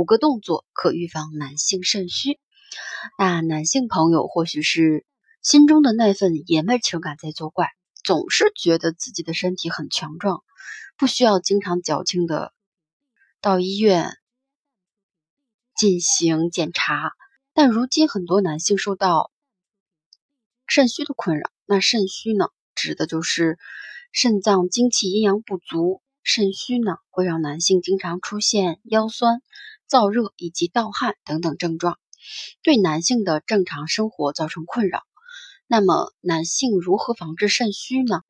五个动作可预防男性肾虚。那男性朋友或许是心中的那份爷们情感在作怪，总是觉得自己的身体很强壮，不需要经常矫情的到医院进行检查。但如今很多男性受到肾虚的困扰，那肾虚呢，指的就是肾脏精气阴阳不足。肾虚呢，会让男性经常出现腰酸。燥热以及盗汗等等症状，对男性的正常生活造成困扰。那么，男性如何防治肾虚呢？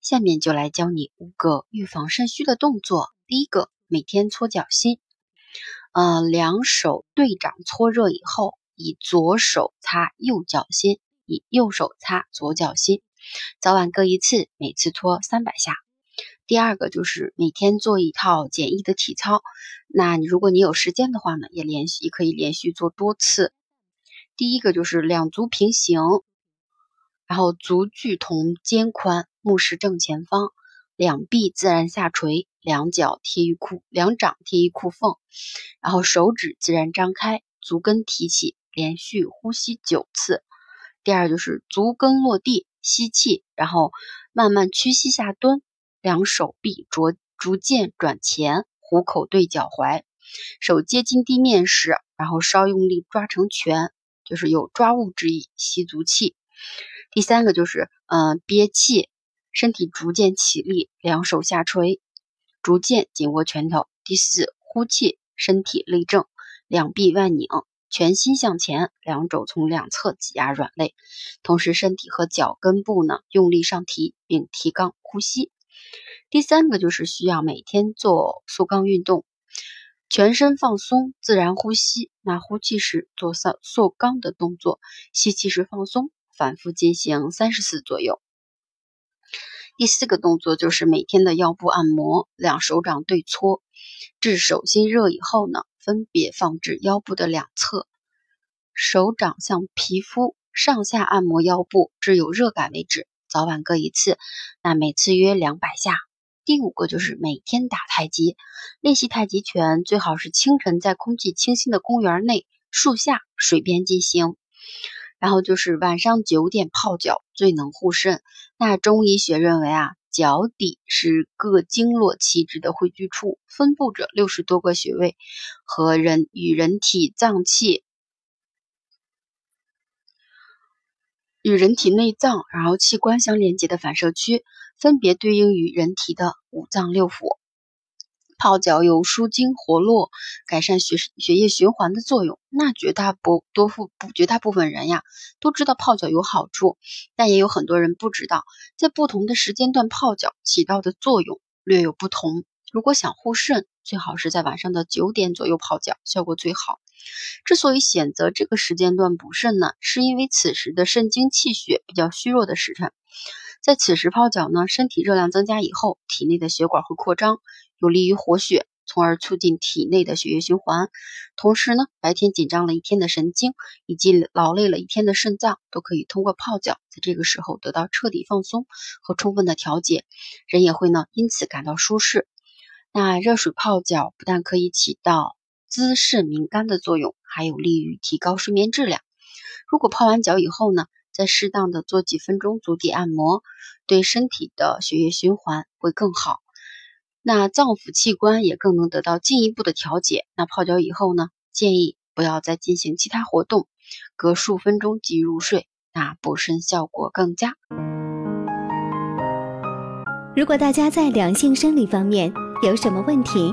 下面就来教你五个预防肾虚的动作。第一个，每天搓脚心。呃，两手对掌搓热以后，以左手擦右脚心，以右手擦左脚心，早晚各一次，每次搓三百下。第二个就是每天做一套简易的体操，那你如果你有时间的话呢，也连续可以连续做多次。第一个就是两足平行，然后足距同肩宽，目视正前方，两臂自然下垂，两脚贴于裤，两掌贴于裤缝，然后手指自然张开，足跟提起，连续呼吸九次。第二就是足跟落地，吸气，然后慢慢屈膝下蹲。两手臂逐逐渐转前，虎口对脚踝，手接近地面时，然后稍用力抓成拳，就是有抓物之意，吸足气。第三个就是，嗯，憋气，身体逐渐起立，两手下垂，逐渐紧握拳头。第四，呼气，身体立正，两臂外拧，全心向前，两肘从两侧挤压软肋，同时身体和脚跟部呢用力上提，并提肛呼吸。第三个就是需要每天做塑肛运动，全身放松，自然呼吸。那呼气时做塑塑肛的动作，吸气时放松，反复进行三十次左右。第四个动作就是每天的腰部按摩，两手掌对搓，至手心热以后呢，分别放置腰部的两侧，手掌向皮肤上下按摩腰部，至有热感为止。早晚各一次，那每次约两百下。第五个就是每天打太极，练习太极拳最好是清晨在空气清新的公园内、树下、水边进行。然后就是晚上九点泡脚最能护肾。那中医学认为啊，脚底是各经络气滞的汇聚处，分布着六十多个穴位和人与人体脏器。与人体内脏，然后器官相连接的反射区，分别对应于人体的五脏六腑。泡脚有舒筋活络、改善血血液循环的作用。那绝大部多部绝大部分人呀，都知道泡脚有好处，但也有很多人不知道，在不同的时间段泡脚起到的作用略有不同。如果想护肾，最好是在晚上的九点左右泡脚，效果最好。之所以选择这个时间段补肾呢，是因为此时的肾精气血比较虚弱的时辰，在此时泡脚呢，身体热量增加以后，体内的血管会扩张，有利于活血，从而促进体内的血液循环。同时呢，白天紧张了一天的神经以及劳累了一天的肾脏，都可以通过泡脚，在这个时候得到彻底放松和充分的调节，人也会呢因此感到舒适。那热水泡脚不但可以起到滋肾明肝的作用，还有利于提高睡眠质量。如果泡完脚以后呢，再适当的做几分钟足底按摩，对身体的血液循环会更好。那脏腑器官也更能得到进一步的调节。那泡脚以后呢，建议不要再进行其他活动，隔数分钟即入睡，那补肾效果更佳。如果大家在两性生理方面有什么问题，